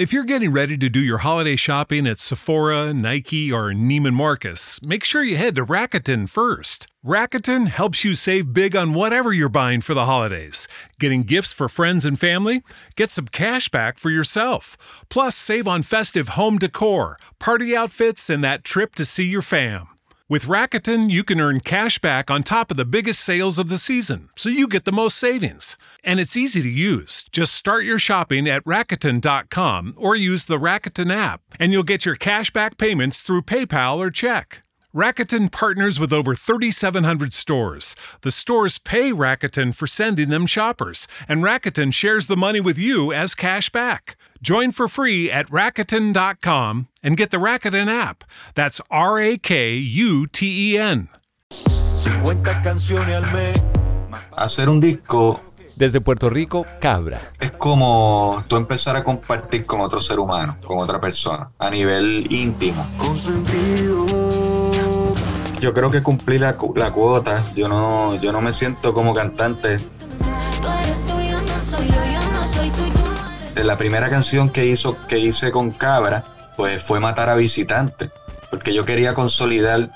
If you're getting ready to do your holiday shopping at Sephora, Nike, or Neiman Marcus, make sure you head to Rakuten first. Rakuten helps you save big on whatever you're buying for the holidays. Getting gifts for friends and family? Get some cash back for yourself. Plus, save on festive home decor, party outfits, and that trip to see your fam. With Rakuten, you can earn cash back on top of the biggest sales of the season, so you get the most savings. And it's easy to use. Just start your shopping at Rakuten.com or use the Rakuten app, and you'll get your cash back payments through PayPal or check. Rakuten partners with over 3,700 stores. The stores pay Rakuten for sending them shoppers, and Rakuten shares the money with you as cash back. Join for free at Rakuten.com and get the Rakuten app. That's R A K U T E N. 50 canciones al mes. Hacer un disco Desde Puerto Rico, Cabra. es como tú empezar a compartir con otro ser humano, con otra persona, a nivel íntimo. Consentido. Yo creo que cumplí la, la cuota. Yo no, yo no me siento como cantante. La primera canción que, hizo, que hice con Cabra, pues fue Matar a Visitantes, porque yo quería consolidar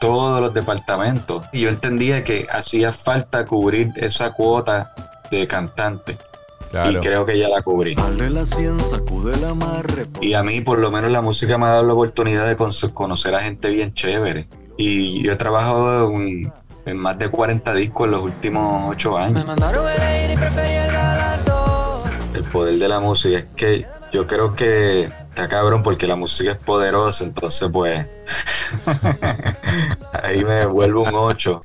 todos los departamentos. Y yo entendía que hacía falta cubrir esa cuota de cantante. Y creo que ya la cubrí. Y a mí, por lo menos, la música me ha dado la oportunidad de con- conocer a gente bien chévere. Y yo he trabajado en, en más de 40 discos en los últimos 8 años. mandaron a elegir y el poder de la música es que yo creo que está cabrón porque la música es poderosa, entonces pues ahí me vuelvo un 8.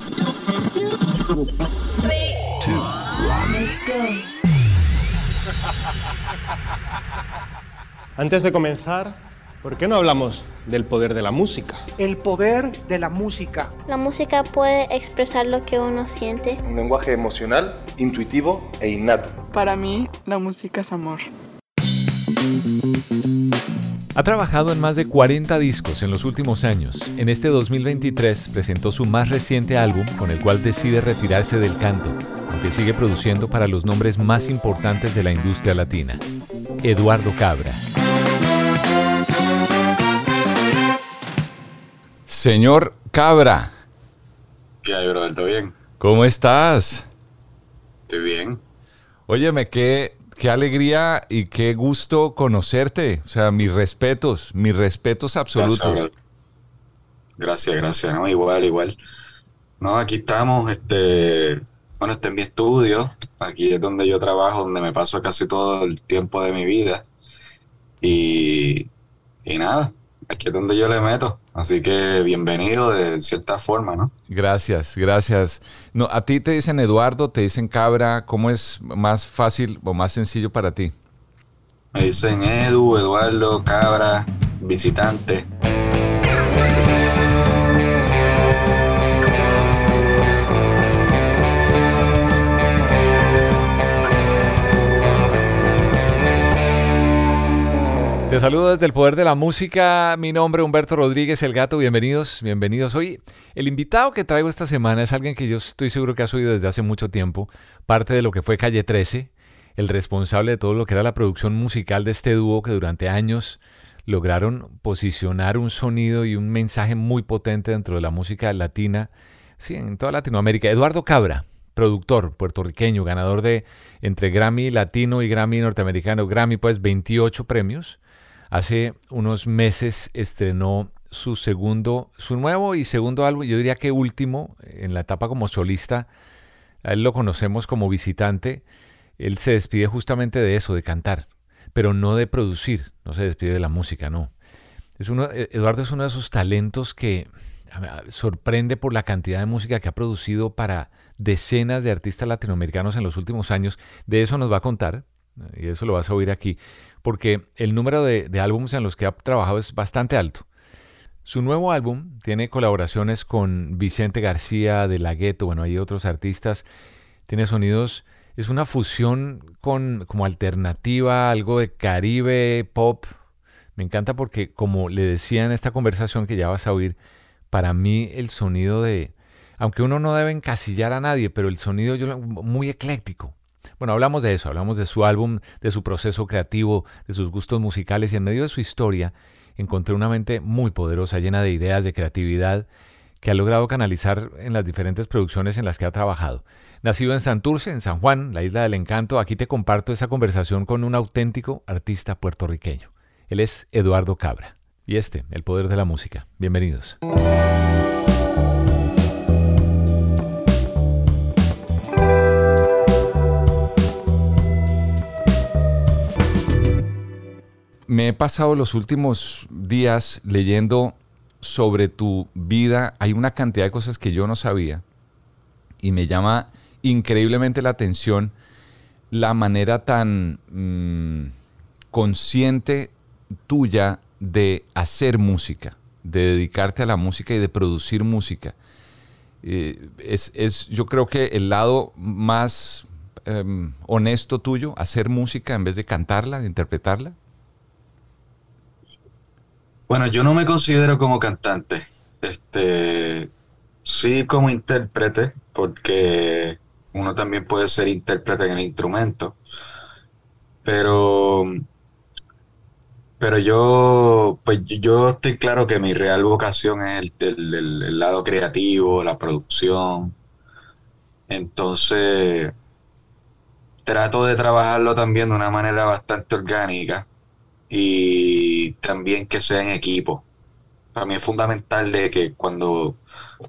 Antes de comenzar, ¿por qué no hablamos del poder de la música? El poder de la música. La música puede expresar lo que uno siente. Un lenguaje emocional, intuitivo e innato. Para mí, la música es amor. Ha trabajado en más de 40 discos en los últimos años. En este 2023 presentó su más reciente álbum con el cual decide retirarse del canto, aunque sigue produciendo para los nombres más importantes de la industria latina. Eduardo Cabra. Señor Cabra, ¿Qué hay, Roberto? ¿Bien? ¿cómo estás? Estoy bien. Óyeme, qué, qué alegría y qué gusto conocerte. O sea, mis respetos, mis respetos absolutos. Gracias, gracias, gracias. ¿no? Igual, igual. No, aquí estamos, este, bueno, este es mi estudio. Aquí es donde yo trabajo, donde me paso casi todo el tiempo de mi vida. Y, y nada, aquí es donde yo le meto. Así que bienvenido de cierta forma, ¿no? Gracias, gracias. No, a ti te dicen Eduardo, te dicen Cabra. ¿Cómo es más fácil o más sencillo para ti? Me dicen Edu, Eduardo, Cabra, visitante. Te saludo desde el poder de la música. Mi nombre es Humberto Rodríguez, el gato. Bienvenidos, bienvenidos. Hoy, el invitado que traigo esta semana es alguien que yo estoy seguro que has oído desde hace mucho tiempo. Parte de lo que fue Calle 13, el responsable de todo lo que era la producción musical de este dúo que durante años lograron posicionar un sonido y un mensaje muy potente dentro de la música latina, sí, en toda Latinoamérica. Eduardo Cabra, productor puertorriqueño, ganador de entre Grammy Latino y Grammy norteamericano, Grammy pues 28 premios. Hace unos meses estrenó su segundo, su nuevo y segundo álbum, yo diría que último, en la etapa como solista. Él lo conocemos como visitante. Él se despide justamente de eso, de cantar, pero no de producir, no se despide de la música, no. Uno, Eduardo es uno de esos talentos que sorprende por la cantidad de música que ha producido para decenas de artistas latinoamericanos en los últimos años. De eso nos va a contar. y eso lo vas a oír aquí, porque el número de, álbumes en los que ha trabajado es bastante alto. Su nuevo álbum tiene colaboraciones con Vicente García de La Gueto, bueno, hay otros artistas, tiene sonidos, es una fusión con como alternativa, algo de Caribe, pop. Me encanta porque como le decía en esta conversación que ya vas a oír, para mí el sonido de, aunque uno no debe encasillar a nadie, pero el sonido yo, muy ecléctico. Bueno, hablamos de eso, hablamos de su álbum, de su proceso creativo, de sus gustos musicales y en medio de su historia encontré una mente muy poderosa, llena de ideas, de creatividad, que ha logrado canalizar en las diferentes producciones en las que ha trabajado. Nacido en Santurce, en San Juan, la isla del encanto, aquí te comparto esa conversación con un auténtico artista puertorriqueño. Él es Eduardo Cabra. Y este, El Poder de la Música. Bienvenidos. Me he pasado los últimos días leyendo sobre tu vida. Hay una cantidad de cosas que yo no sabía y me llama increíblemente la atención la manera tan mm, consciente tuya de hacer música, de dedicarte a la música y de producir música. Eh, es, es, yo creo que el lado más em, honesto tuyo, hacer música en vez de cantarla, de interpretarla. Bueno, yo no me considero como cantante. Este, sí como intérprete, porque uno también puede ser intérprete en el instrumento. Pero, pero yo, pues yo estoy claro que mi real vocación es el, el- el lado creativo, la producción. Entonces, trato de trabajarlo también de una manera bastante orgánica y también que sea en equipo. Para mí es fundamental de que cuando,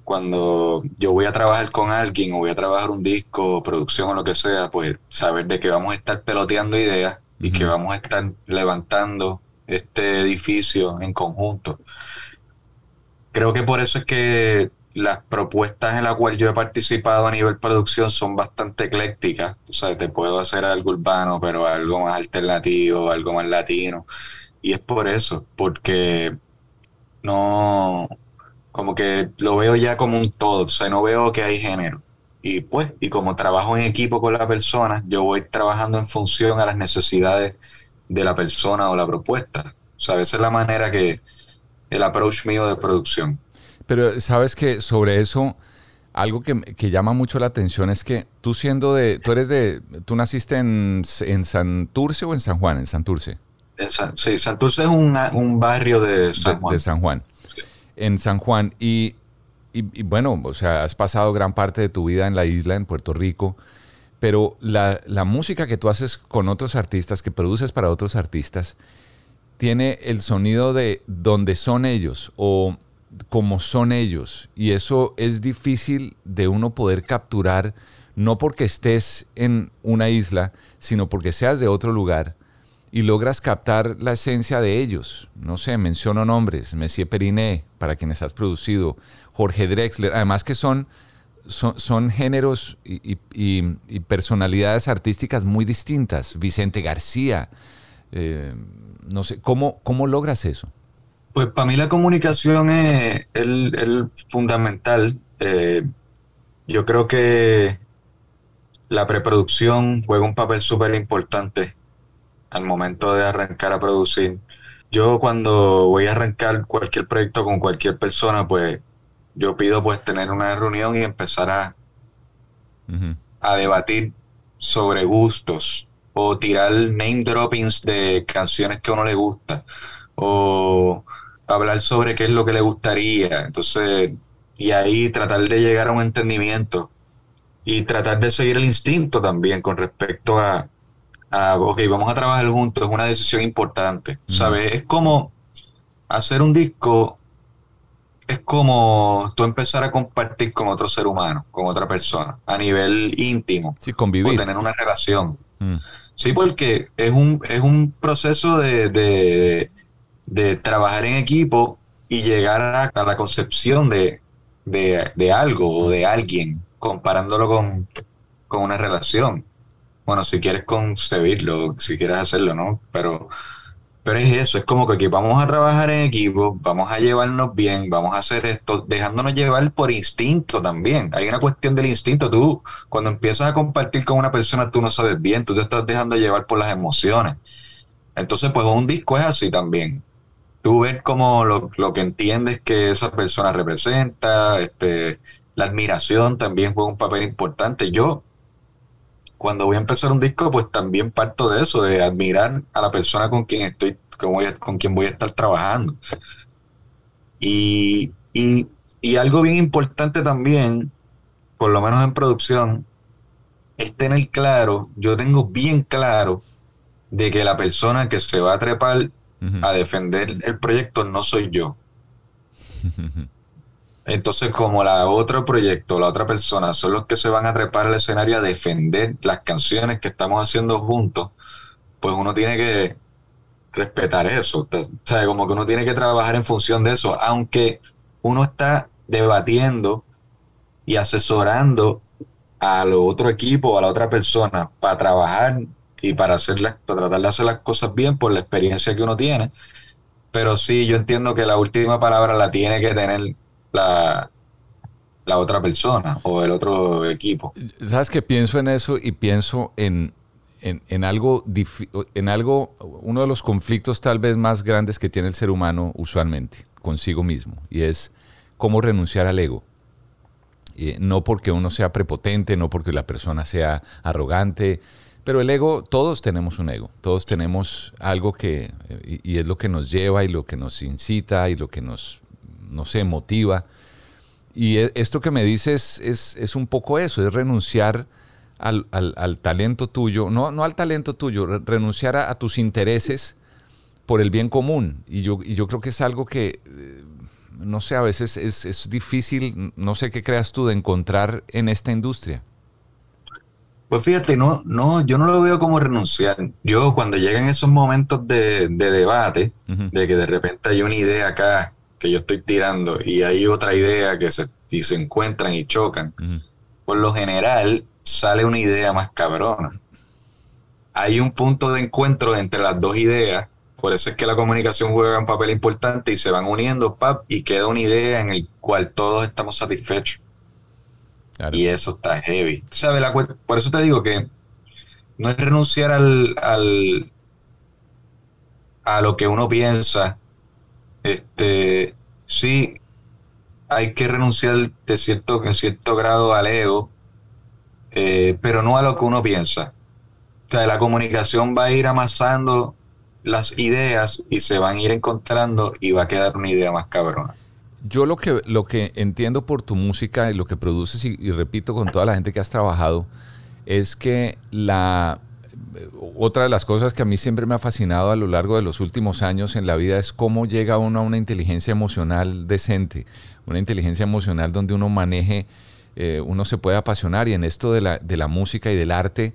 cuando yo voy a trabajar con alguien o voy a trabajar un disco, producción o lo que sea, pues saber de que vamos a estar peloteando ideas y que vamos a estar levantando este edificio en conjunto. Creo que por eso es que las propuestas en las cuales yo he participado a nivel producción son bastante eclécticas. O sea, te puedo hacer algo urbano, pero algo más alternativo, algo más latino. Y es por eso, porque no, como que lo veo ya como un todo, o sea, no veo que hay género. Y pues, y como trabajo en equipo con la persona, yo voy trabajando en función a las necesidades de la persona o la propuesta. O sea, esa es la manera que, el approach mío de producción. Pero sabes que sobre eso, algo que, que llama mucho la atención es que tú siendo de, tú eres de, tú naciste en, en Santurce o en San Juan, en Santurce. En San- sí, Santurce es una- un barrio de San Juan. de San Juan. En San Juan. Y, y- y bueno, o sea, has pasado gran parte de tu vida en la isla, en Puerto Rico. Pero la, la música que tú haces con otros artistas, que produces para otros artistas, tiene el sonido de donde son ellos o como son ellos. Y eso es difícil de uno poder capturar, no porque estés en una isla, sino porque seas de otro lugar y logras captar la esencia de ellos. No sé, menciono nombres, Messier Periné, para quienes has producido, Jorge Drexler, además que son, son, son géneros y, personalidades artísticas muy distintas. Vicente García, eh, no sé, ¿cómo, ¿cómo logras eso? Pues para mí la comunicación es el, el fundamental. Eh, yo creo que la preproducción juega un papel súper importante al momento de arrancar a producir. Yo cuando voy a arrancar cualquier proyecto con cualquier persona, pues yo pido pues tener una reunión y empezar a, a debatir sobre gustos o tirar name droppings de canciones que a uno le gusta o hablar sobre qué es lo que le gustaría. Entonces, y ahí tratar de llegar a un entendimiento y tratar de seguir el instinto también con respecto a, a ok, vamos a trabajar juntos, es una decisión importante. ¿Sabes? Es como hacer un disco, es como tú empezar a compartir con otro ser humano, con otra persona, a nivel íntimo. Sí, convivir. O tener una relación. Mm. Sí, porque es un, es un proceso de, de- de trabajar en equipo y llegar a, la concepción de, de- de algo o de alguien, comparándolo con, con una relación. bueno, si quieres concebirlo, si quieres hacerlo, ¿no? Pero, pero es eso, es como que aquí vamos a trabajar en equipo, vamos a llevarnos bien, vamos a hacer esto, dejándonos llevar por instinto también. Hay una cuestión del instinto. Tú, cuando empiezas a compartir con una persona, tú no sabes bien, tú te estás dejando llevar por las emociones. Entonces, pues un disco es así también. Tú ves como lo, lo que entiendes que esa persona representa, este, la admiración también juega un papel importante. Yo, cuando voy a empezar un disco, pues también parto de eso, de admirar a la persona con quien estoy, con, voy a- con quien voy a estar trabajando. Y, y, y algo bien importante también, por lo menos en producción, es tener claro, yo tengo bien claro de que la persona que se va a trepar a defender el proyecto no soy yo. Entonces, como la otro proyecto, la otra persona, son los que se van a trepar al escenario a defender las canciones que estamos haciendo juntos, pues uno tiene que respetar eso. O sea, como que uno tiene que trabajar en función de eso, aunque uno está debatiendo y asesorando al otro equipo, a la otra persona, para trabajar y para, hacer las- para tratar de hacer las cosas bien por la experiencia que uno tiene. Pero sí, yo entiendo que la última palabra la tiene que tener la, la otra persona o el otro equipo. ¿Sabes que pienso en eso y pienso en, en, en algo, en algo, uno de los conflictos tal vez más grandes que tiene el ser humano usualmente consigo mismo, y es cómo renunciar al ego. Eh, no porque uno sea prepotente, no porque la persona sea arrogante, pero el ego, todos tenemos un ego, todos tenemos algo que, eh, y, es lo que nos lleva y lo que nos incita y lo que nos, no sé, motiva. Y e- esto que me dices es, es un poco eso, es renunciar al, al- al talento tuyo, no, no al talento tuyo, re- renunciar a, a tus intereses por el bien común. Y yo, y yo creo que es algo que, eh, no sé, a veces es, es difícil, no sé qué creas tú, de encontrar en esta industria. Pues fíjate, no, no, yo no lo veo como renunciar. Yo cuando llegan esos momentos de, de debate, de que de repente hay una idea acá que yo estoy tirando y hay otra idea que se, y se encuentran y chocan, por lo general sale una idea más cabrona. Hay un punto de encuentro entre las dos ideas, por eso es que la comunicación juega un papel importante y se van uniendo, pap, y queda una idea en el cual todos estamos satisfechos. Y eso está heavy. Por eso te digo que no es renunciar al, al a lo que uno piensa. Este, sí, hay que renunciar de cierto, en cierto grado al ego, eh, pero no a lo que uno piensa. O sea, la comunicación va a ir amasando las ideas y se van a ir encontrando y va a quedar una idea más cabrona. Yo lo que, lo que entiendo por tu música y lo que produces, y, repito con toda la gente que has trabajado, es que la otra de las cosas que a mí siempre me ha fascinado a lo largo de los últimos años en la vida es cómo llega uno a una inteligencia emocional decente, una inteligencia emocional donde uno maneje, eh, uno se puede apasionar y en esto de la, de la música y del arte,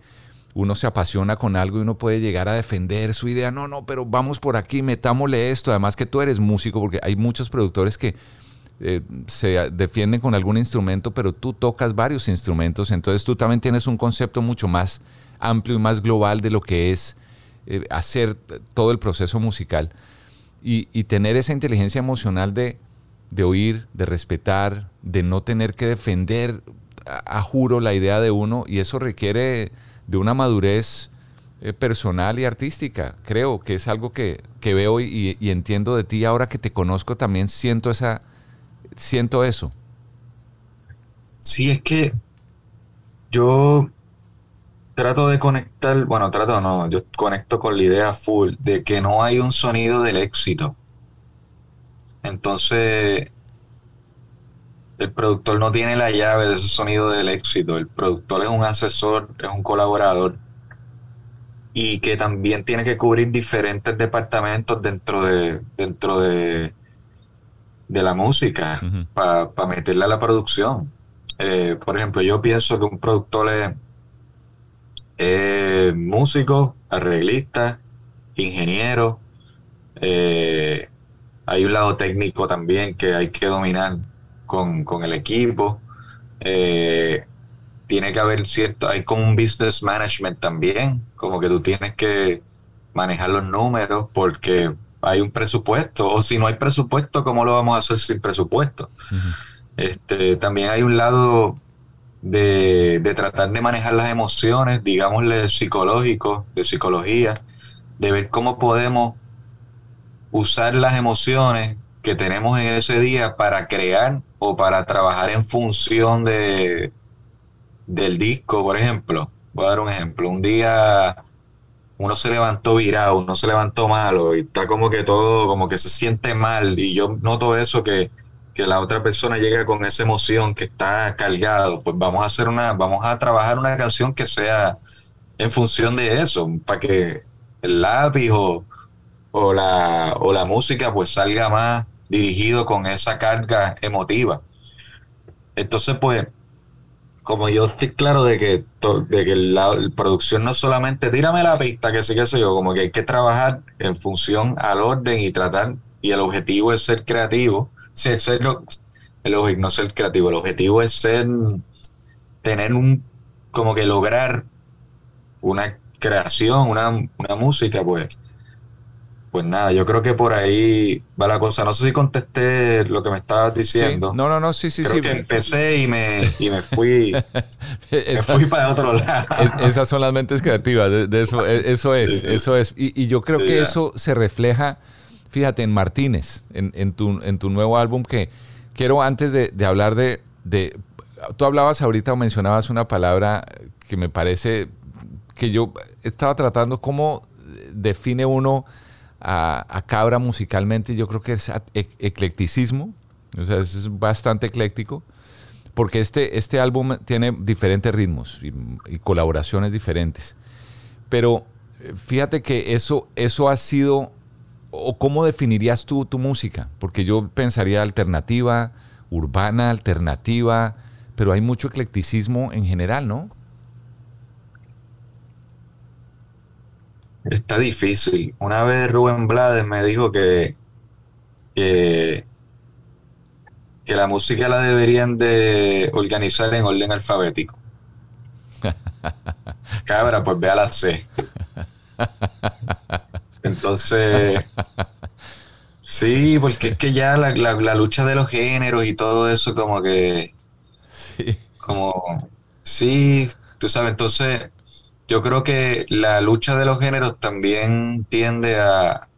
uno se apasiona con algo y uno puede llegar a defender su idea. No, no, pero vamos por aquí, metámosle esto. Además que tú eres músico, porque hay muchos productores que eh, se defienden con algún instrumento, pero tú tocas varios instrumentos, entonces tú también tienes un concepto mucho más amplio y más global de lo que es eh, hacer todo el proceso musical. Y, y tener esa inteligencia emocional de, de oír, de respetar, de no tener que defender a, a juro la idea de uno, y eso requiere de una madurez eh, personal y artística. Creo que es algo que, que veo y, y entiendo de ti ahora que te conozco, también siento esa siento eso. Sí, es que yo trato de conectar, bueno, trato no, yo conecto con la idea full de que no hay un sonido del éxito. Entonces, el productor no tiene la llave de ese sonido del éxito. El productor es un asesor, es un colaborador y que también tiene que cubrir diferentes departamentos dentro de dentro de, de la música para meterla a la producción. Eh, por ejemplo, yo pienso que un productor es eh, músico, arreglista, ingeniero. eh, hay un lado técnico también que hay que dominar con, con el equipo. eh, tiene que haber cierto, hay como un business management también, como que tú tienes que manejar los números porque hay un presupuesto, o si no hay presupuesto, ¿cómo lo vamos a hacer sin presupuesto? este, también hay un lado de, de tratar de manejar las emociones, digámosle psicológico, de psicología, de ver cómo podemos usar las emociones que tenemos en ese día para crear o para trabajar en función de del disco, por ejemplo. Voy a dar un ejemplo. Un día uno se levantó virado, uno se levantó malo y está como que todo, como que se siente mal y yo noto eso que, que la otra persona llega con esa emoción que está cargado, pues vamos a hacer una, vamos a trabajar una canción que sea en función de eso, para que el lápiz o, o la, o la música pues salga más dirigido con esa carga emotiva. Entonces, pues, como yo estoy claro de que, de que la, producción no solamente tírame la pista, que sí que sé yo, como que hay que trabajar en función al orden y tratar, y el objetivo es ser creativo, ser, ser el, no ser creativo, el objetivo es ser, tener un, como que lograr una creación, una, una música, pues, pues nada, yo creo que por ahí va la cosa. No sé si contesté lo que me estabas diciendo. No, no, no, sí, sí, creo sí. Que empecé y me, y me fui, me fui para otro lado. esas son las mentes creativas, de, eso, e, eso es, eso es. Y, y yo creo que eso se refleja, fíjate, en Martínez, en, en, tu, en tu nuevo álbum, que quiero antes de, de hablar de, de... Tú hablabas ahorita o mencionabas una palabra que me parece que yo estaba tratando cómo define uno a, Cabra musicalmente, yo creo que es eclecticismo, o sea, es bastante ecléctico, porque este, este álbum tiene diferentes ritmos y, colaboraciones diferentes. Pero eh, fíjate que eso, eso ha sido, o cómo definirías tú tu música, porque yo pensaría alternativa, urbana, alternativa, pero hay mucho eclecticismo en general, ¿no? Está difícil. Una vez Rubén Blades me dijo que, que, la música la deberían de organizar en orden alfabético. Cabra, pues ve a la C. Entonces, sí, porque es que ya la, la, lucha de los géneros y todo eso como que... Sí. Como, sí, tú sabes, entonces yo creo que la lucha de los géneros también tiende a,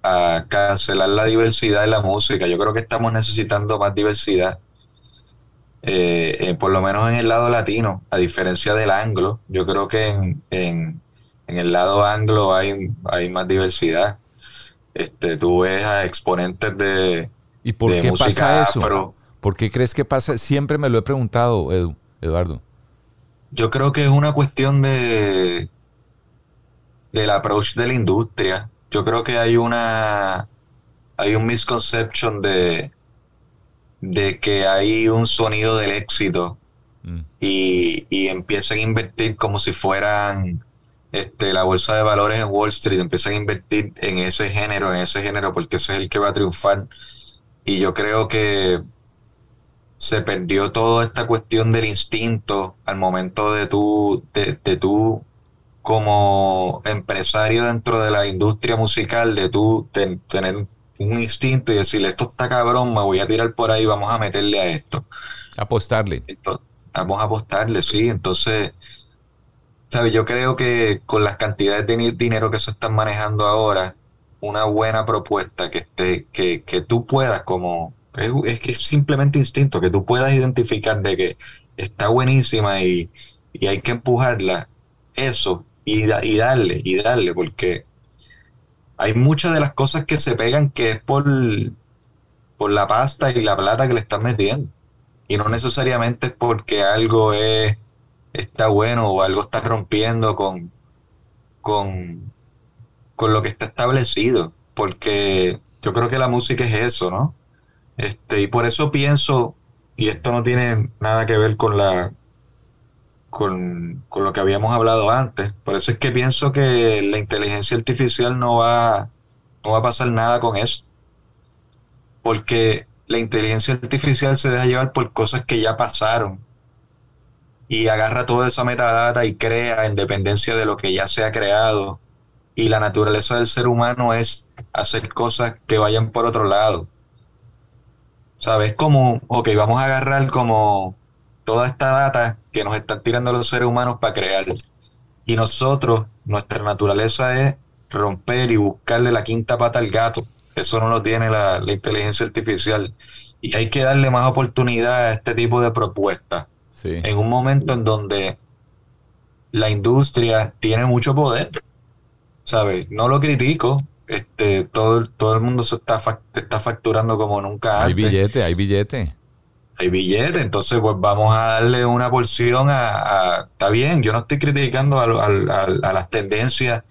cancelar la diversidad de la música. Yo creo que estamos necesitando más diversidad, eh, eh, por lo menos en el lado latino, a diferencia del anglo. Yo creo que en, el lado anglo hay, hay más diversidad. Este, tú ves a exponentes de, ¿Y por qué pasa eso? ¿Por qué crees que pasa? Siempre me lo he preguntado, Eduardo. Yo creo que es una cuestión de, del approach de la industria. Yo creo que hay una hay un misconception de, de que hay un sonido del éxito mm. y, y, empiezan a invertir como si fueran este, la bolsa de valores en Wall Street, empiezan a invertir en ese género, en ese género, porque ese es el que va a triunfar. Y yo creo que se perdió toda esta cuestión del instinto al momento de tú, de, de tú como empresario dentro de la industria musical, de tú tener un instinto y decirle, esto está cabrón, me voy a tirar por ahí, vamos a meterle a esto. Apostarle. vamos a apostarle, sí. Entonces, ¿sabes? Yo creo que con las cantidades de dinero que se están manejando ahora, una buena propuesta que, esté, que, que tú puedas como... Es, que es simplemente instinto, que tú puedas identificar de que está buenísima y, y hay que empujarla. Eso y, darle, y darle, porque hay muchas de las cosas que se pegan que es por, por la pasta y la plata que le están metiendo. Y no necesariamente es porque algo es, está bueno o algo está rompiendo con, con, con lo que está establecido. Porque yo creo que la música es eso, ¿no? Este, y por eso pienso, y esto no tiene nada que ver con la, con, lo que habíamos hablado antes. Por eso es que pienso que la inteligencia artificial no va, no va a pasar nada con eso. Porque la inteligencia artificial se deja llevar por cosas que ya pasaron. y agarra toda esa metadata y crea en dependencia de lo que ya se ha creado. Y la naturaleza del ser humano es hacer cosas que vayan por otro lado. ¿Sabes? Como, ok, vamos a agarrar como toda esta data que nos están tirando los seres humanos para crear. Y nosotros, nuestra naturaleza es romper y buscarle la quinta pata al gato. Eso no lo tiene la, la inteligencia artificial. Y hay que darle más oportunidad a este tipo de propuestas. Sí. En un momento en donde la industria tiene mucho poder. ¿Sabes? No lo critico. Este, todo, todo el mundo se está, está facturando como nunca Hay antes billete, hay billete. Hay billetes, entonces pues vamos a darle una porción a, está bien, yo no estoy criticando a, a las tendencias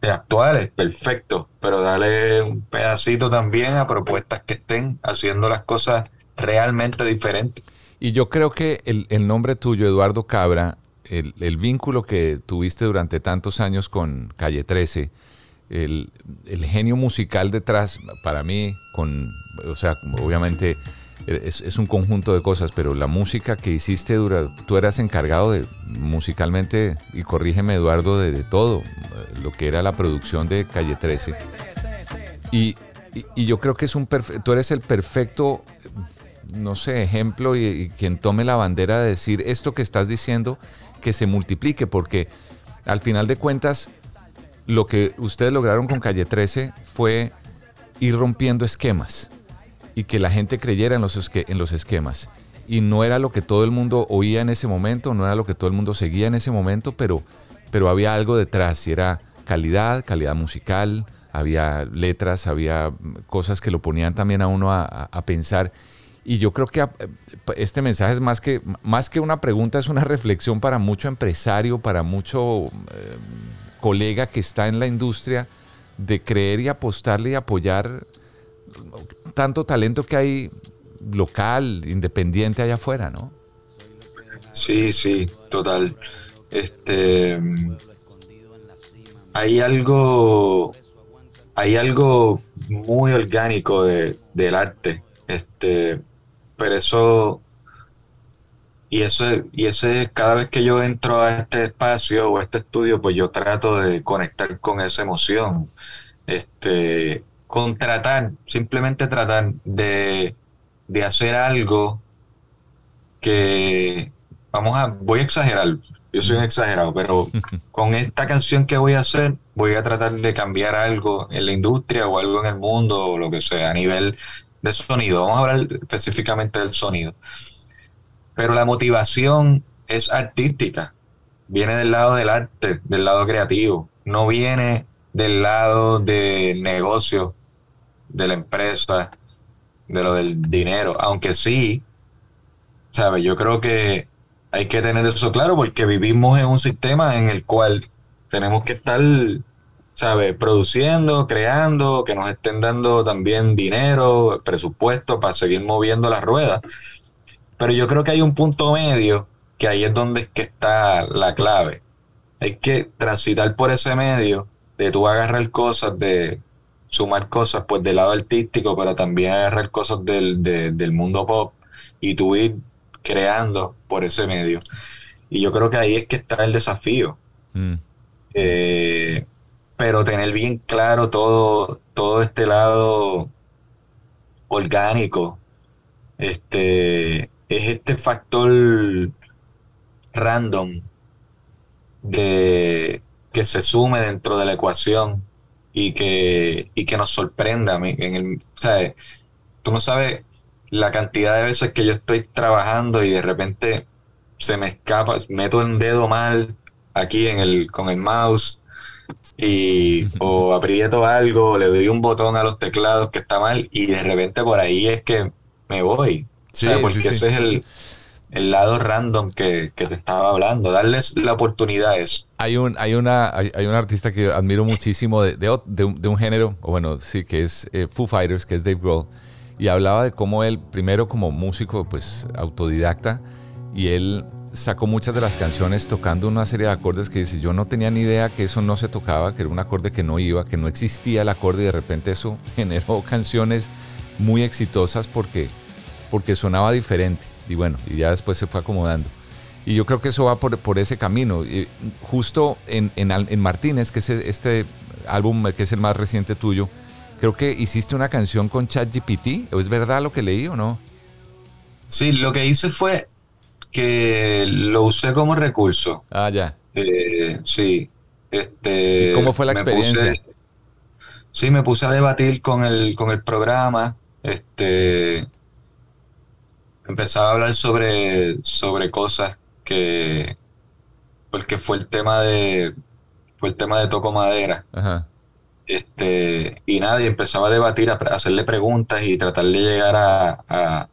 de actuales, perfecto, pero dale un pedacito también a propuestas que estén haciendo las cosas realmente diferentes. Y yo creo que el, nombre tuyo, Eduardo Cabra, el, vínculo que tuviste durante tantos años con Calle 13, el, el genio musical detrás, para mí, con, o sea, obviamente es, un conjunto de cosas, pero la música que hiciste, tú eras encargado de musicalmente, y corrígeme Eduardo, de, todo, eh, lo que era la producción de Calle 13. Y, yo creo que es un tú eres el perfecto, no sé, ejemplo y quien tome la bandera de decir esto que estás diciendo, que se multiplique, porque al final de cuentas, lo que ustedes lograron con Calle 13 fue ir rompiendo esquemas y que la gente creyera en los, en los esquemas. Y no era lo que todo el mundo oía en ese momento, no era lo que todo el mundo seguía en ese momento, pero, pero había algo detrás y era calidad, calidad musical, había letras, había cosas que lo ponían también a uno a, a- pensar. Y yo creo que a- este mensaje es más que, más que una pregunta, es una reflexión para mucho empresario, para mucho eh, colega que está en la industria, de creer y apostarle y apoyar tanto talento que hay local, independiente allá afuera, ¿no? Sí, sí, total. Este hay algo hay algo muy orgánico de, del arte. Este, pero eso y ese, y ese, cada vez que yo entro a este espacio o a este estudio, pues yo trato de conectar con esa emoción. Este, con tratar, simplemente tratar de, de hacer algo que vamos a, voy a exagerar, yo soy un exagerado, pero con esta canción que voy a hacer, voy a tratar de cambiar algo en la industria o algo en el mundo o lo que sea, a nivel de sonido. Vamos a hablar específicamente del sonido. Pero la motivación es artística, viene del lado del arte, del lado creativo, no viene del lado del negocio, de la empresa, de lo del dinero, aunque sí, ¿sabes? Yo creo que hay que tener eso claro porque vivimos en un sistema en el cual tenemos que estar, ¿sabes? Produciendo, creando, que nos estén dando también dinero, presupuesto para seguir moviendo las ruedas. Pero yo creo que hay un punto medio que ahí es donde es que está la clave. Hay que transitar por ese medio de tú agarrar cosas, de sumar cosas pues del lado artístico, pero también agarrar cosas del, de- del mundo pop y tú ir creando por ese medio. Y yo creo que ahí es que está el desafío. Mm. Eh, pero tener bien claro todo, todo este lado orgánico, este, es este factor random de que se sume dentro de la ecuación y que, y que nos sorprenda. En el, o sea, tú no sabes la cantidad de veces que yo estoy trabajando y de repente se me escapa, meto el dedo mal aquí en el, con el mouse y o aprieto algo, le doy un botón a los teclados que está mal y de repente por ahí es que me voy. Sí, o sea, sí, porque sí. ese es el, el lado random que, que te estaba hablando, darles la oportunidad a eso. Hay un, hay una, hay, un artista que admiro muchísimo de, de, un, de un género, bueno, sí, que es eh, Foo Fighters, que es Dave Grohl, y hablaba de cómo él, primero como músico, pues autodidacta, y él sacó muchas de las canciones tocando una serie de acordes que dice, yo no tenía ni idea que eso no se tocaba, que era un acorde que no iba, que no existía el acorde, y de repente eso generó canciones muy exitosas porque, porque sonaba diferente, y bueno, y ya después se fue acomodando. Y yo creo que eso va por, por ese camino. Y justo en, en, en Martínez, que es este álbum que es el más reciente tuyo, creo que hiciste una canción con ChatGPT. ¿Es verdad lo que leí o no? Sí, lo que hice fue que lo usé como recurso. Ah, ya. Eh, sí. Este, ¿Y cómo fue la experiencia? puse- sí, me puse a debatir con el, con el programa. Este, empezaba a hablar sobre, sobre cosas que, porque fue el tema de, fue el tema de Toco Madera. Ajá. Este, y nadie empezaba a debatir, a, hacerle preguntas y tratar de llegar a, a-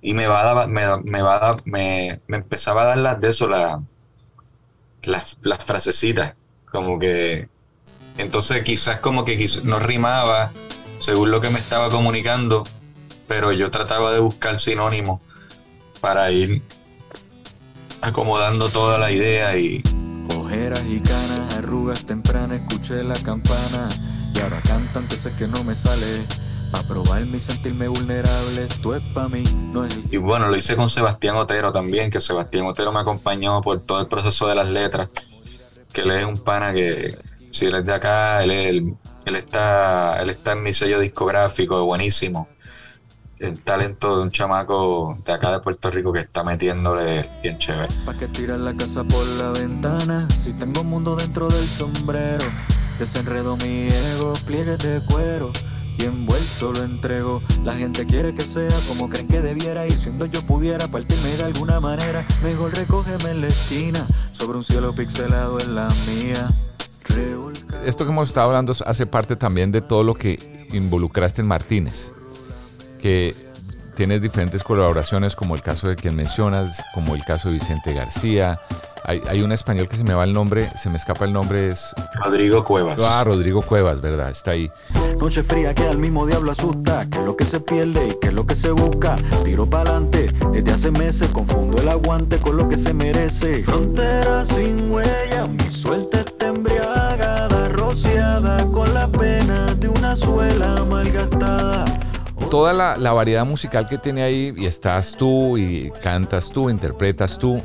y me va a dar- me, me va a dar- me, me empezaba a dar las de eso, la- las, las frasecitas, como que, entonces quizás como que no rimaba según lo que me estaba comunicando, pero yo trataba de buscar sinónimos para ir acomodando toda la idea y, Ojeras y canas, arrugas tempranas, escuché la campana y ahora canto aunque sé que no me sale. Probarme y sentirme vulnerable, esto es pa' mí, no es el Y bueno, lo hice con Sebastián Otero también, que Sebastián Otero me acompañó por todo el proceso de las letras, que él es un pana que, si él es de acá, él, el- él, está, él está en mi sello discográfico, buenísimo. El talento de un chamaco de acá de Puerto Rico que está metiéndole bien chévere. Pa' que tirar la casa por la ventana. Si tengo un mundo dentro del sombrero, desenredo mi ego, pliegues de cuero. Y envuelto lo entrego. La gente quiere que sea como creen que debiera. Y siendo yo pudiera partirme de alguna manera, mejor recógeme en la esquina. Sobre un cielo pixelado en la mía. Revolca- Esto que hemos estado hablando hace parte también de todo lo que involucraste en Martínez, que tienes diferentes colaboraciones, como el caso de quien mencionas, como el caso de Vicente García. Hay, hay un español que se me va el nombre, se me escapa el nombre, es... Rodrigo Cuevas. Ah, Rodrigo Cuevas, ¿verdad? Está ahí. Noche fría que al mismo diablo asusta. Que es lo que se pierde y que es lo que se busca. Tiro pa'lante, desde hace meses confundo el aguante con lo que se merece. Frontera sin huella, mi suerte está embriagada, rociada con la pena de una suela malgastada. Toda la, la variedad musical que tiene ahí, y estás tú, y cantas tú, interpretas tú,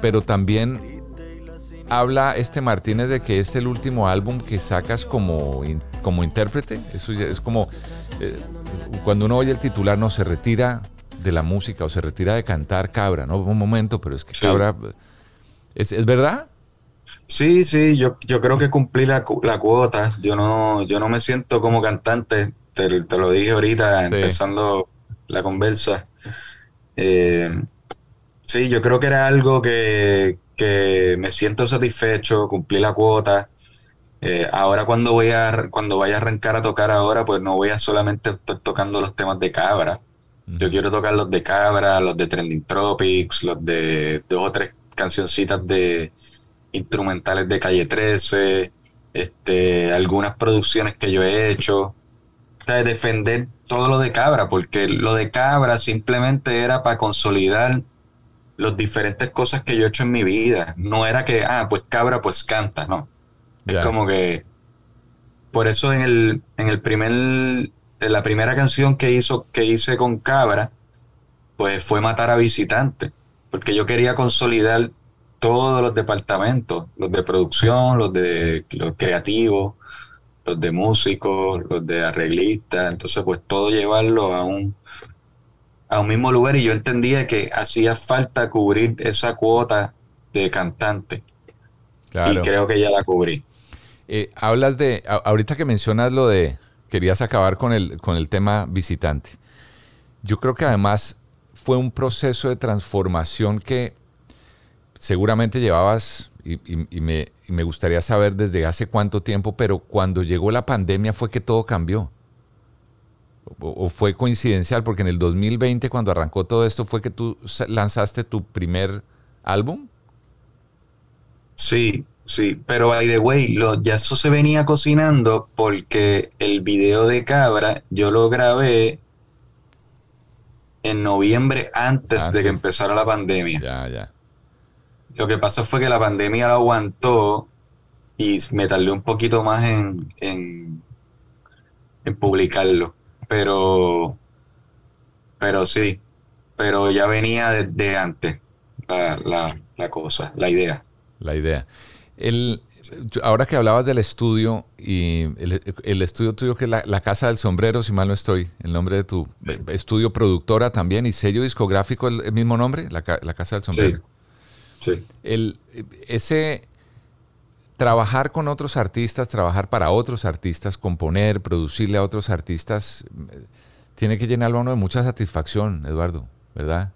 pero también habla este Martínez de que es el último álbum que sacas como, in- como intérprete. Eso ya es como eh, cuando uno oye el titular, no se retira de la música o se retira de cantar Cabra, ¿no? Un momento, pero es que Sí. Cabra. ¿Es, es verdad? Sí, sí, yo, yo creo que cumplí la, la cuota. Yo no, yo no me siento como cantante, te, te lo dije ahorita, Sí. empezando la conversa. Eh, sí, yo creo que era algo que, que me siento satisfecho, cumplí la cuota. Eh, ahora cuando voy a, cuando vaya a arrancar a tocar ahora, pues no voy a solamente estar tocando los temas de Cabra. Yo quiero tocar los de Cabra, los de Trending Tropics, los de dos o tres cancioncitas de instrumentales de Calle 13, este, algunas producciones que yo he hecho. Sea, defender todo lo de Cabra, porque lo de Cabra simplemente era para consolidar las diferentes cosas que yo he hecho en mi vida. No era que, ah, pues Cabra, pues canta, no. Es como que. Por eso en el, en el primer. En la primera canción que hizo, que hice con Cabra, pues fue Matar a Visitante. Porque yo quería consolidar todos los departamentos, los de producción, los de los creativos, los de músicos, los de arreglistas. Entonces, pues todo llevarlo a un a un mismo lugar. Y yo entendía que hacía falta cubrir esa cuota de cantante. Claro. Y creo que ya la cubrí. Eh, hablas de, a- ahorita que mencionas lo de, querías acabar con el, con el tema visitante. Yo creo que además fue un proceso de transformación que seguramente llevabas, y, y- y me, y me gustaría saber desde hace cuánto tiempo, pero cuando llegó la pandemia fue que todo cambió. O, o fue coincidencial, porque en el 2020, cuando arrancó todo esto, fue que tú lanzaste tu primer álbum. Sí, sí, pero by the way, lo, ya eso se venía cocinando porque el video de Cabra yo lo grabé en noviembre antes, de Antes. que empezara la pandemia. Ya, ya. Lo que pasó fue que la pandemia lo aguantó y me tardé un poquito más en, en, en publicarlo. Pero, pero sí, pero ya venía desde antes la, la, la cosa, la idea. La idea. El, ahora que hablabas del estudio y el, el estudio tuyo que es la, la, Casa del Sombrero, si mal no estoy, el nombre de tu estudio productora también y sello discográfico, el, el mismo nombre, la, la, Casa del Sombrero. Sí. Sí. El, ese trabajar con otros artistas, trabajar para otros artistas, componer, producirle a otros artistas, tiene que llenar a uno de mucha satisfacción, Eduardo, ¿verdad?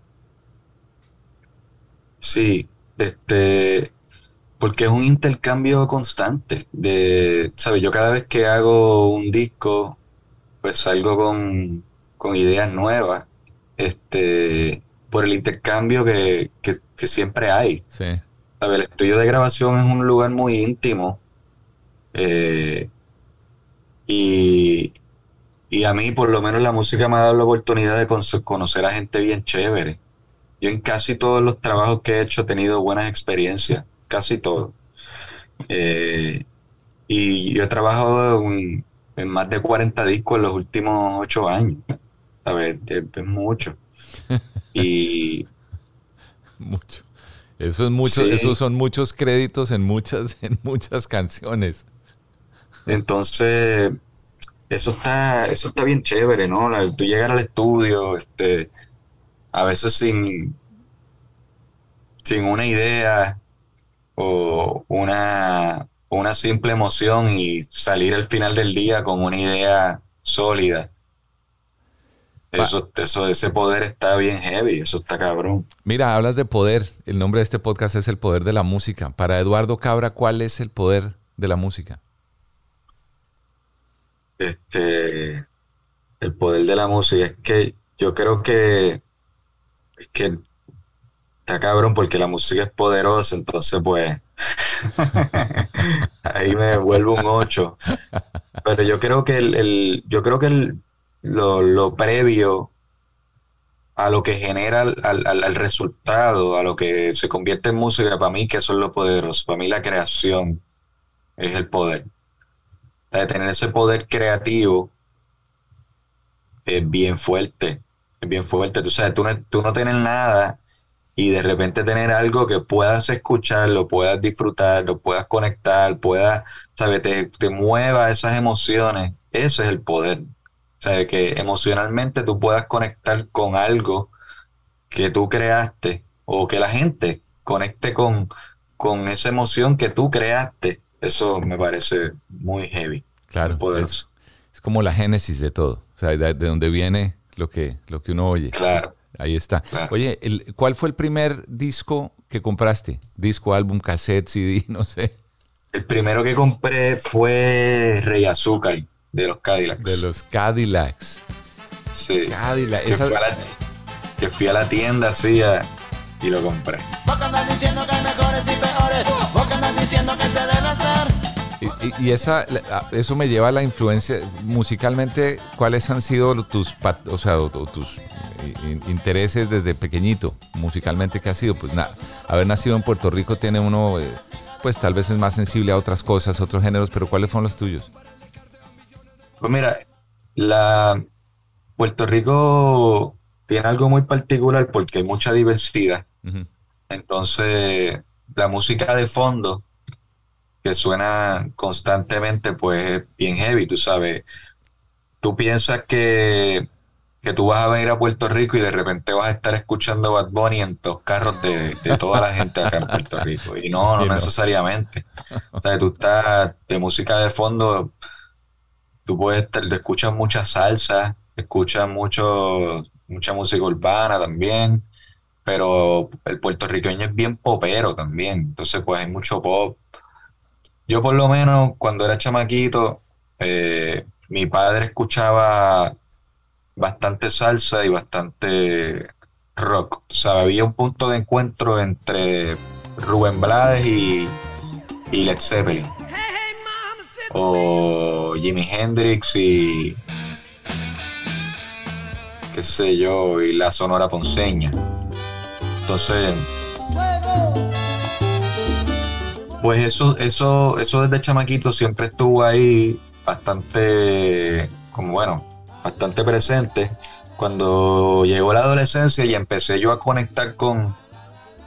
Sí, este, porque es un intercambio constante. De, ¿sabes? Yo cada vez que hago un disco, pues salgo con, con ideas nuevas, este, por el intercambio que, que, que siempre hay. Sí. El estudio de grabación es un lugar muy íntimo. Eh, y, y a mí, por lo menos, la música me ha dado la oportunidad de conocer a gente bien chévere. Yo en casi todos los trabajos que he hecho he tenido buenas experiencias, casi todos. Eh, y yo he trabajado en, en, más de 40 discos en los últimos 8 años. ¿Sabes? Es, es mucho. Y. mucho. Eso es mucho, sí. esos son muchos créditos en muchas, en muchas canciones. Entonces, eso está, eso está bien chévere, ¿no? La, tú llegar al estudio, este, a veces sin, sin una idea o una, una simple emoción y salir al final del día con una idea sólida. Eso, eso, ese poder está bien heavy, eso está cabrón. Mira, hablas de poder. El nombre de este podcast es El Poder de la Música. Para Eduardo Cabra, ¿cuál es el poder de la música? Este, el poder de la música es que yo creo que, que está cabrón porque la música es poderosa, entonces pues ahí me vuelvo un 8. Pero yo creo que el, el yo creo que el, lo, lo, previo a lo que genera al, al, resultado, a lo que se convierte en música, para mí que eso es lo poderoso. Para mí la creación es el poder. De tener ese poder creativo es bien fuerte. Es bien fuerte. Tú sabes, tú no, tú no tienes nada y de repente tener algo que puedas escuchar, lo puedas disfrutar, lo puedas conectar, puedas, ¿sabes? Te, te mueva esas emociones. Eso es el poder. O sea, que emocionalmente tú puedas conectar con algo que tú creaste o que la gente conecte con, con esa emoción que tú creaste. Eso me parece muy heavy. Claro, es, es, como la génesis de todo. O sea, de, de, donde viene lo que, lo que uno oye. Claro. Ahí está. Claro. Oye, el, ¿cuál fue el primer disco que compraste? Disco, álbum, cassette, CD, no sé. El primero que compré fue Rey Azúcar de los Cadillacs. De los Cadillacs. Sí. Cadillac. Que, Esa... fui a la, que fui a la tienda así a, y lo compré. Vos andas diciendo que hay mejores y peores. Vos andas diciendo que se debe hacer. Y, y, y, esa, eso me lleva a la influencia musicalmente. ¿Cuáles han sido tus, o sea, tus intereses desde pequeñito musicalmente? ¿Qué ha sido? Pues nada, haber nacido en Puerto Rico tiene uno, eh, pues tal vez es más sensible a otras cosas, otros géneros, pero ¿cuáles fueron los tuyos? Pues mira, la Puerto Rico tiene algo muy particular porque hay mucha diversidad. Uh -huh. Entonces, la música de fondo que suena constantemente, pues es bien heavy, tú sabes. Tú piensas que, que tú vas a venir a Puerto Rico y de repente vas a estar escuchando Bad Bunny en los carros de, de toda la gente acá en Puerto Rico. Y no, no, no necesariamente. O sea, tú estás de música de fondo tú puedes estar, escuchas mucha salsa, escuchas mucho, mucha música urbana también, pero el puertorriqueño es bien popero también, entonces pues hay mucho pop. Yo por lo menos cuando era chamaquito, eh, mi padre escuchaba bastante salsa y bastante rock, o sea, había un punto de encuentro entre Rubén Blades y, y Led Zeppelin o Jimi Hendrix y qué sé yo, y la Sonora Ponceña. Entonces, pues eso, eso, eso desde chamaquito siempre estuvo ahí bastante, como bueno, bastante presente. Cuando llegó la adolescencia y empecé yo a conectar con,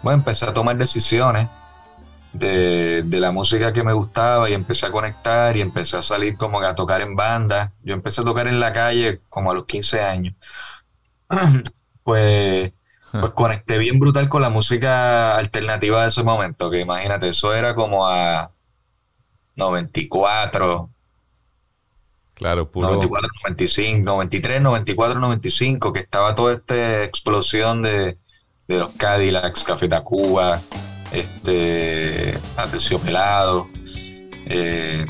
bueno, empecé a tomar decisiones de, de, la música que me gustaba y empecé a conectar y empecé a salir como a tocar en bandas. Yo empecé a tocar en la calle como a los 15 años. pues, pues conecté bien brutal con la música alternativa de ese momento, que imagínate, eso era como a 94. Claro, puro. 94, 95, 93, 94, 95, que estaba toda esta explosión de, de los Cadillacs, Café Tacuba, este, Pelado. Eh,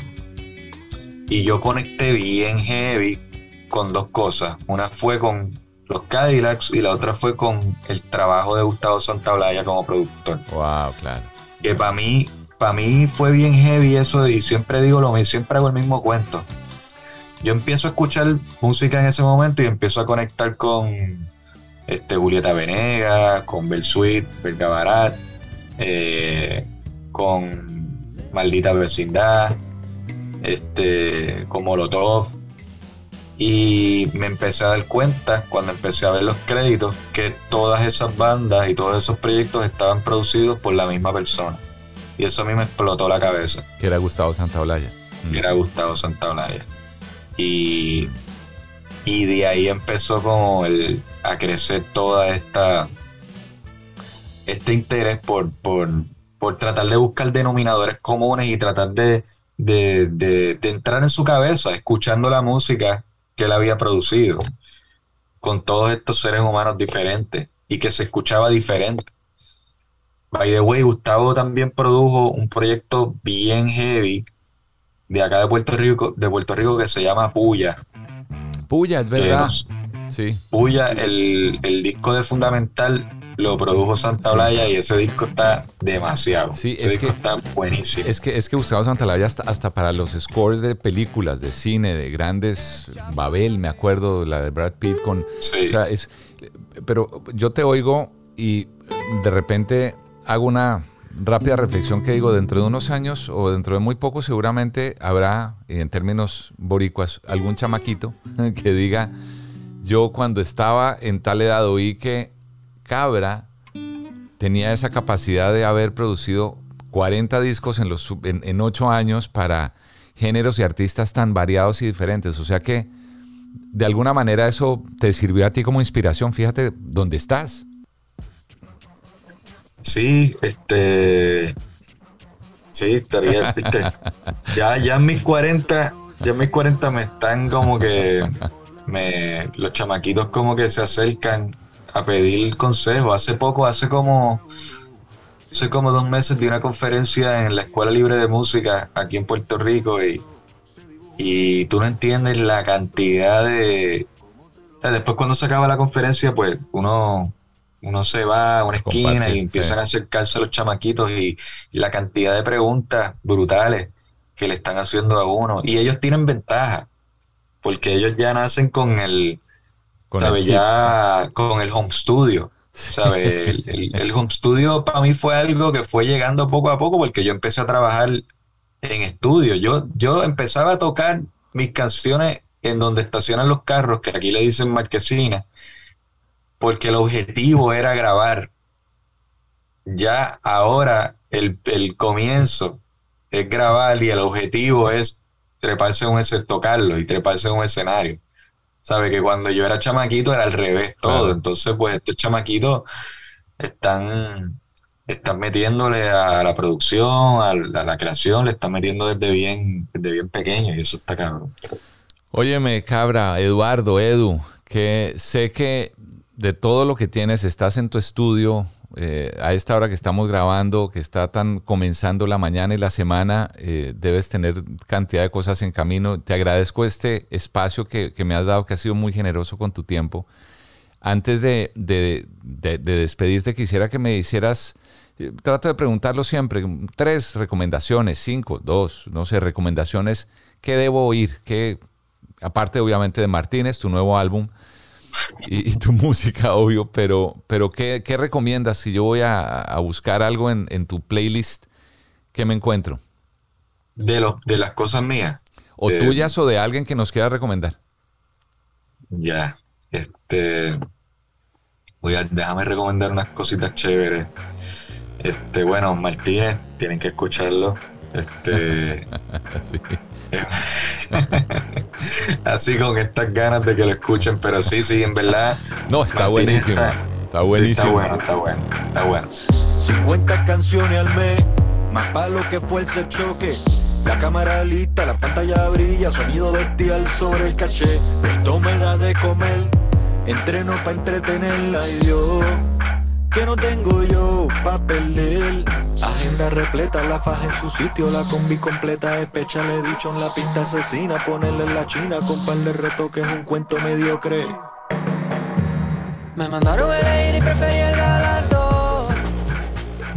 y yo conecté bien heavy con dos cosas. Una fue con los Cadillacs y la otra fue con el trabajo de Gustavo Santaolalla como productor. Wow, claro. Que para mí, para mí fue bien heavy eso y siempre digo lo mismo, siempre hago el mismo cuento. Yo empiezo a escuchar música en ese momento y empiezo a conectar con este, Julieta Venegas, con Belsuit, Belgabarat, eh, con Maldita Vecindad, este, con Molotov. Y me empecé a dar cuenta cuando empecé a ver los créditos que todas esas bandas y todos esos proyectos estaban producidos por la misma persona. Y eso a mí me explotó la cabeza. Que era Gustavo Santaolalla. Que era Gustavo Santaolalla. Y, y de ahí empezó como el, a crecer toda esta este interés por, por, por tratar de buscar denominadores comunes y tratar de, de, de, entrar en su cabeza, escuchando la música que él había producido, con todos estos seres humanos diferentes y que se escuchaba diferente. By the way, Gustavo también produjo un proyecto bien heavy de acá de Puerto Rico, de Puerto Rico que se llama Puya. Puya, es verdad. sí. Puya, el, el disco de Fundamental lo produjo Santa Olaya y ese disco está demasiado. Sí, ese es disco que, está buenísimo. Es que, es que Gustavo Santaolalla hasta, hasta para los scores de películas, de cine, de grandes, Babel, me acuerdo, la de Brad Pitt con... Sí. O sea, es, pero yo te oigo y de repente hago una rápida reflexión que digo, dentro de unos años o dentro de muy poco seguramente habrá, en términos boricuas, algún chamaquito que diga, yo cuando estaba en tal edad oí que Cabra tenía esa capacidad de haber producido 40 discos en, los, en, 8 años para géneros y artistas tan variados y diferentes. O sea que de alguna manera eso te sirvió a ti como inspiración. Fíjate dónde estás. Sí, este. Sí, estaría. ya, ya en mis 40, ya en mis 40 me están como que. Me, los chamaquitos como que se acercan a pedir consejo. Hace poco, hace como, hace como dos meses di una conferencia en la Escuela Libre de Música aquí en Puerto Rico y, y tú no entiendes la cantidad de... Después cuando se acaba la conferencia, pues uno, uno se va a una esquina y empiezan a acercarse a los chamaquitos y, y la cantidad de preguntas brutales que le están haciendo a uno. Y ellos tienen ventaja, porque ellos ya nacen con el con Ya con el home studio. ¿sabe? El, home studio para mí fue algo que fue llegando poco a poco porque yo empecé a trabajar en estudio. Yo, yo empezaba a tocar mis canciones en donde estacionan los carros, que aquí le dicen marquesina, porque el objetivo era grabar. Ya ahora el, el comienzo es grabar y el objetivo es treparse en un tocarlo y treparse en un escenario. Sabe que cuando yo era chamaquito era al revés todo. Entonces, pues estos chamaquitos están, están metiéndole a la producción, a la, creación, le están metiendo desde bien, desde bien pequeño y eso está cabrón. Óyeme, cabra, Eduardo, Edu, que sé que de todo lo que tienes, estás en tu estudio, eh, a esta hora que estamos grabando, que está tan comenzando la mañana y la semana, eh, debes tener cantidad de cosas en camino. Te agradezco este espacio que, me has dado, que has sido muy generoso con tu tiempo. Antes de, despedirte, quisiera que me hicieras, eh, trato de preguntarlo siempre, tres recomendaciones, cinco, dos, no sé, recomendaciones que debo oír, que aparte obviamente de Martínez, tu nuevo álbum, y, tu música, obvio, pero, pero ¿qué, recomiendas si yo voy a, buscar algo en, tu playlist? ¿Qué me encuentro? De, los de las cosas mías. O tuyas o de alguien que nos quiera recomendar. Ya, este... Voy a, déjame recomendar unas cositas chéveres. Este, bueno, Martínez, tienen que escucharlo. Este. Así con estas ganas de que lo escuchen, pero sí, sí, en verdad. No, está buenísimo. Está, buenísimo. Está bueno, está bueno, está bueno. 50 canciones al mes, más para lo que fue el choque. La cámara lista, la pantalla brilla, sonido bestial sobre el caché. Esto me da de comer, entreno para entretenerla y Dios que no tengo yo pa' perder. Agenda repleta, la faja en su sitio, la combi completa, despecha, le he dicho en la pista asesina, ponerle en la china con par de retoques, un cuento mediocre. Me mandaron el aire y preferí el galardón.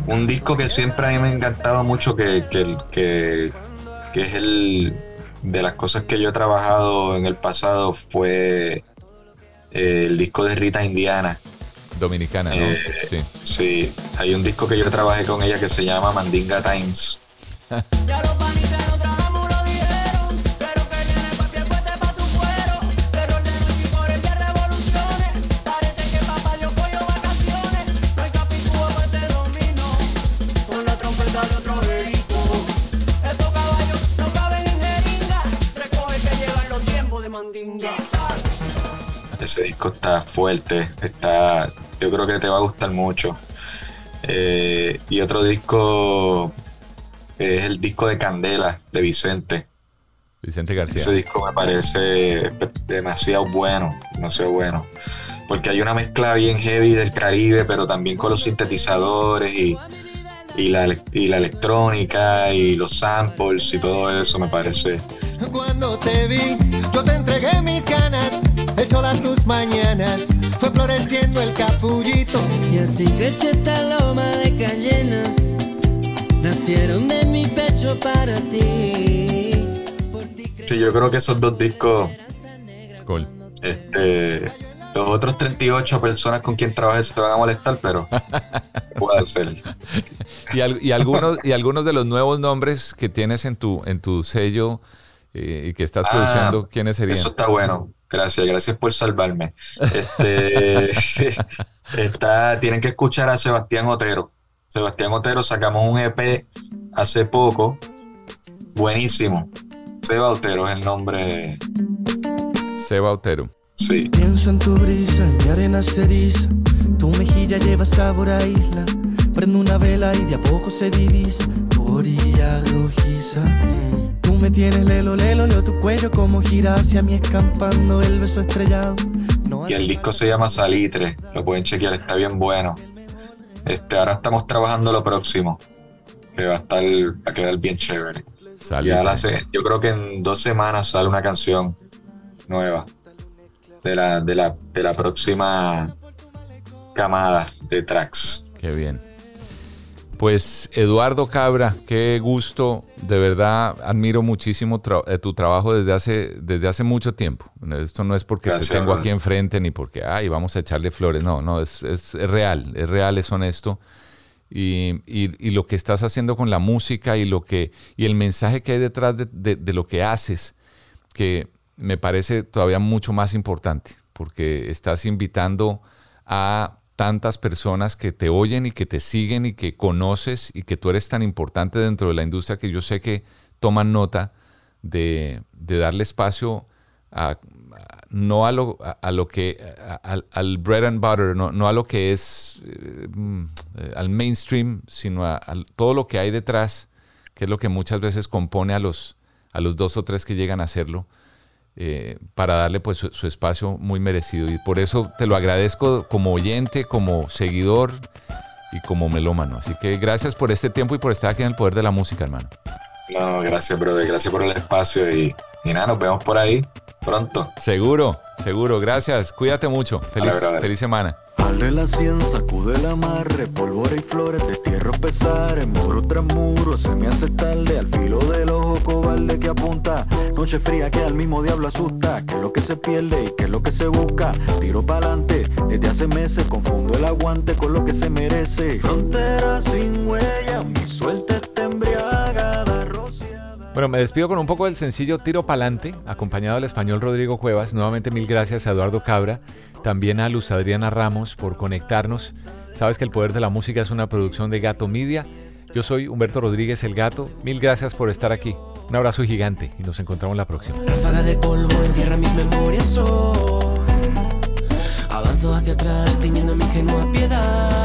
Un disco que siempre a mí me ha encantado mucho, que, que, que, que es el de las cosas que yo he trabajado en el pasado, fue eh, el disco de Rita Indiana. Dominicana, ¿no? Eh, sí. Sí, hay un disco que yo trabajé con ella que se llama Mandinga Times. disco está fuerte, está, yo creo que te va a gustar mucho. Eh, y otro disco es el disco de Candela de Vicente. Vicente García. Ese disco me parece demasiado bueno, demasiado bueno. Porque hay una mezcla bien heavy del Caribe, pero también con los sintetizadores y, y, la, y la electrónica y los samples y todo eso me parece. Cuando te vi, yo te entregué mis ganas. El sol a tus mañanas fue floreciendo el capullito. Y así creció esta loma de cayenas. Nacieron de mi pecho para ti. Sí, yo creo que esos dos discos. Cool. Este. Los otros 38 personas con quien trabajes se van a molestar, pero puede hacer. y, al- y algunos, y algunos de los nuevos nombres que tienes en tu, en tu sello eh, y que estás Ah, produciendo, ¿quiénes serían? Eso está bueno. Gracias, gracias por salvarme. Este, está, tienen que escuchar a Sebastián Otero. Sebastián Otero sacamos un EP hace poco. Buenísimo. Seba Otero es el nombre. Seba Otero. Sí. Pienso en tu brisa, mi arena se eriza. Tu mejilla lleva sabor a isla. Prendo una vela y de a poco se divisa tu orilla rojiza. Tú me tienes lelo, lelo, leo tu cuello como gira hacia mí escampando el beso estrellado. No Y el disco se llama Salitre. Lo pueden chequear, está bien bueno. Este, ahora estamos trabajando lo próximo. Que va a estar, va a quedar bien chévere. Salitre. Ya la sé- yo creo que en dos semanas sale una canción nueva de la, de la, de la próxima camada de tracks. Qué bien. Pues Eduardo Cabra, qué gusto, de verdad admiro muchísimo tra- eh, tu trabajo desde hace, desde hace mucho tiempo. Esto no es porque Gracias, te tengo aquí enfrente ni porque, ay, vamos a echarle flores, no, no, es, es- es real, es real, es honesto. Y, y- y lo que estás haciendo con la música y, lo que, y el mensaje que hay detrás de, de- de lo que haces, que me parece todavía mucho más importante, porque estás invitando a tantas personas que te oyen y que te siguen y que conoces y que tú eres tan importante dentro de la industria que yo sé que toman nota de, darle espacio a, no a lo, a, lo que, al, bread and butter, no, no a lo que es eh, mm, eh, al mainstream, sino a, a todo lo que hay detrás, que es lo que muchas veces compone a los, a los dos o tres que llegan a hacerlo eh, para darle pues su, su espacio muy merecido. Y por eso te lo agradezco como oyente, como seguidor y como melómano. Así que gracias por este tiempo y por estar aquí en el Poder de la Música, hermano. No, gracias, brother. Gracias por el espacio y, y nada, nos vemos por ahí pronto. Seguro, seguro. Gracias. Cuídate mucho. Feliz, Vale, feliz semana. Al de la cien sacude el amarre, pólvora y flores, destierro pesares, muro tras muro, se me hace tarde, al filo del ojo cobarde que apunta, noche fría que al mismo diablo asusta, que es lo que se pierde y que es lo que se busca, tiro pa'lante, desde hace meses confundo el aguante con lo que se merece, frontera sin huella, mi suerte está. Bueno, me despido con un poco del sencillo Tiro Pa'lante, acompañado del español Rodrigo Cuevas. Nuevamente mil gracias a Eduardo Cabra, también a Luz Adriana Ramos por conectarnos Sabes que el poder de la música es una producción de Gato Media. Yo soy Humberto Rodríguez el Gato. Mil gracias por estar aquí. Un abrazo gigante y nos encontramos la próxima. Ráfaga de polvo mis memorias. Avanzo hacia atrás, mi piedad.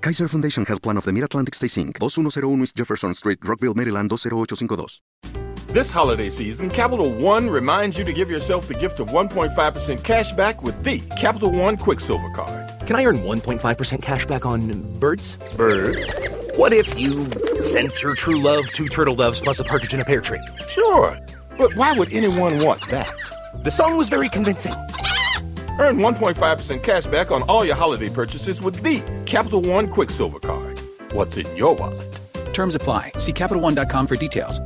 Kaiser Foundation Health Plan of the Mid-Atlantic Stay Inc., 2101 East Jefferson Street, Rockville, Maryland 20852. This holiday season, Capital One reminds you to give yourself the gift of 1.5% cash back with the Capital One Quicksilver Card. Can I earn 1.5% cash back on birds? Birds? What if you sent your true love two turtle doves plus a partridge in a pear tree? Sure, but why would anyone want that? The song was very convincing. Earn 1.5% cash back on all your holiday purchases with the Capital One Quicksilver Card. What's in your wallet? Terms apply. See CapitalOne.com for details.